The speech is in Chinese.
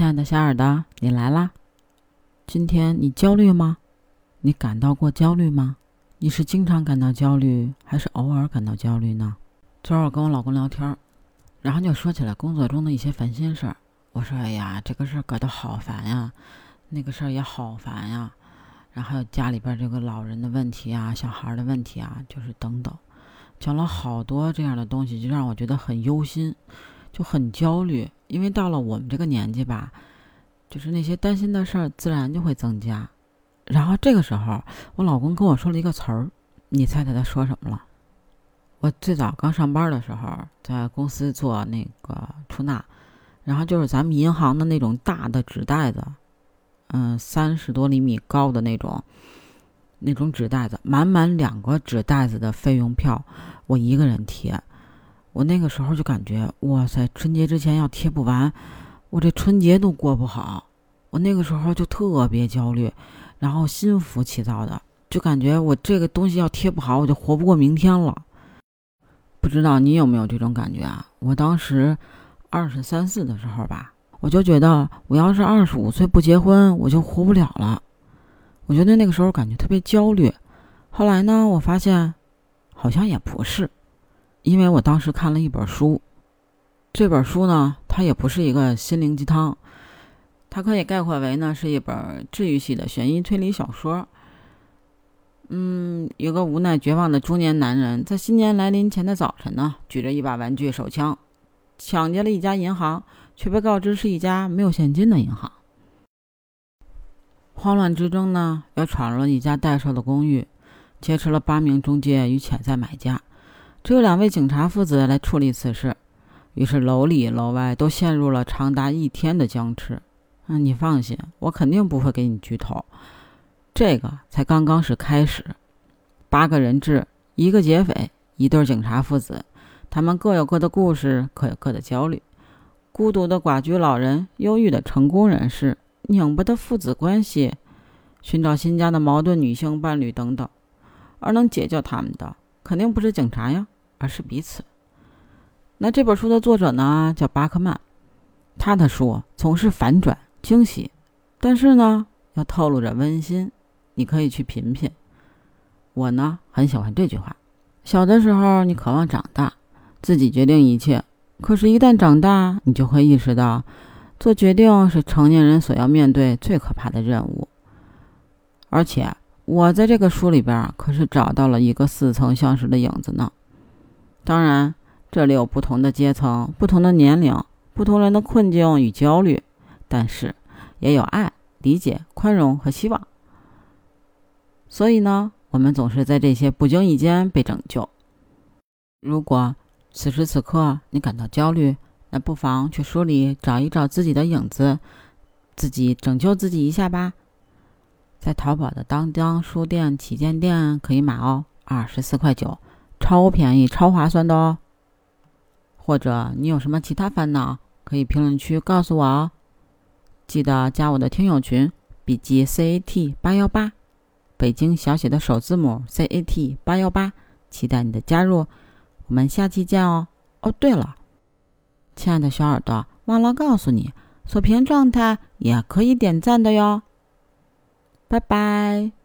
亲爱的小耳朵，你来啦！今天你焦虑吗？你感到过焦虑吗？你是经常感到焦虑，还是偶尔感到焦虑呢？昨儿我跟我老公聊天，然后就说起来工作中的一些烦心事儿。我说：“哎呀，这个事儿搞得好烦呀，那个事儿也好烦呀。然后还有家里边这个老人的问题啊，小孩的问题啊，就是等等，讲了好多这样的东西，就让我觉得很忧心，就很焦虑。”因为到了我们这个年纪吧，就是那些担心的事儿自然就会增加。然后这个时候，我老公跟我说了一个词儿，你猜猜他说什么了？我最早刚上班的时候，在公司做那个出纳，然后就是咱们银行的那种大的纸袋子，嗯，三十多厘米高的那种，那种纸袋子，满满两个纸袋子的费用票，我一个人贴。我那个时候就感觉，哇塞，春节之前要贴不完，我这春节都过不好。我那个时候就特别焦虑，然后心浮气躁的，就感觉我这个东西要贴不好，我就活不过明天了。不知道你有没有这种感觉啊？我当时二十三四的时候吧，我就觉得我要是二十五岁不结婚，我就活不了了。我觉得那个时候感觉特别焦虑。后来呢，我发现好像也不是。因为我当时看了一本书，这本书呢，它也不是一个心灵鸡汤，它可以概括为呢是一本治愈系的悬疑推理小说。嗯，有个无奈绝望的中年男人，在新年来临前的早晨呢，举着一把玩具手枪，抢劫了一家银行，却被告知是一家没有现金的银行。慌乱之中呢，又闯入了一家待售的公寓，劫持了八名中介与潜在买家。只有两位警察父子来处理此事，于是楼里楼外都陷入了长达一天的僵持。嗯，你放心，我肯定不会给你剧透，这个才刚刚是开始。八个人质，一个劫匪，一对警察父子，他们各有各的故事，各有各的焦虑。孤独的寡居老人，忧郁的成功人士，拧巴的父子关系，寻找新家的矛盾女性伴侣等等，而能解救他们的。肯定不是警察呀，而是彼此。那这本书的作者呢，叫巴克曼，他的书总是反转惊喜，但是呢，又透露着温馨，你可以去品品。我呢，很喜欢这句话：小的时候，你渴望长大，自己决定一切；可是，一旦长大，你就会意识到，做决定是成年人所要面对最可怕的任务，而且。我在这个书里边可是找到了一个似曾相识的影子呢。当然，这里有不同的阶层、不同的年龄、不同人的困境与焦虑，但是也有爱、理解、宽容和希望。所以呢，我们总是在这些不经意间被拯救。如果此时此刻你感到焦虑，那不妨去书里找一找自己的影子，自己拯救自己一下吧。在淘宝的当当书店旗舰店可以买哦，二十四块九，超便宜、超划算的哦。或者你有什么其他烦恼，可以评论区告诉我哦。记得加我的听友群，笔记 C A T 八幺八，北京小写的首字母 C A T 八幺八，期待你的加入。我们下期见哦。哦，对了，亲爱的小耳朵，忘了告诉你，锁屏状态也可以点赞的哟。拜拜。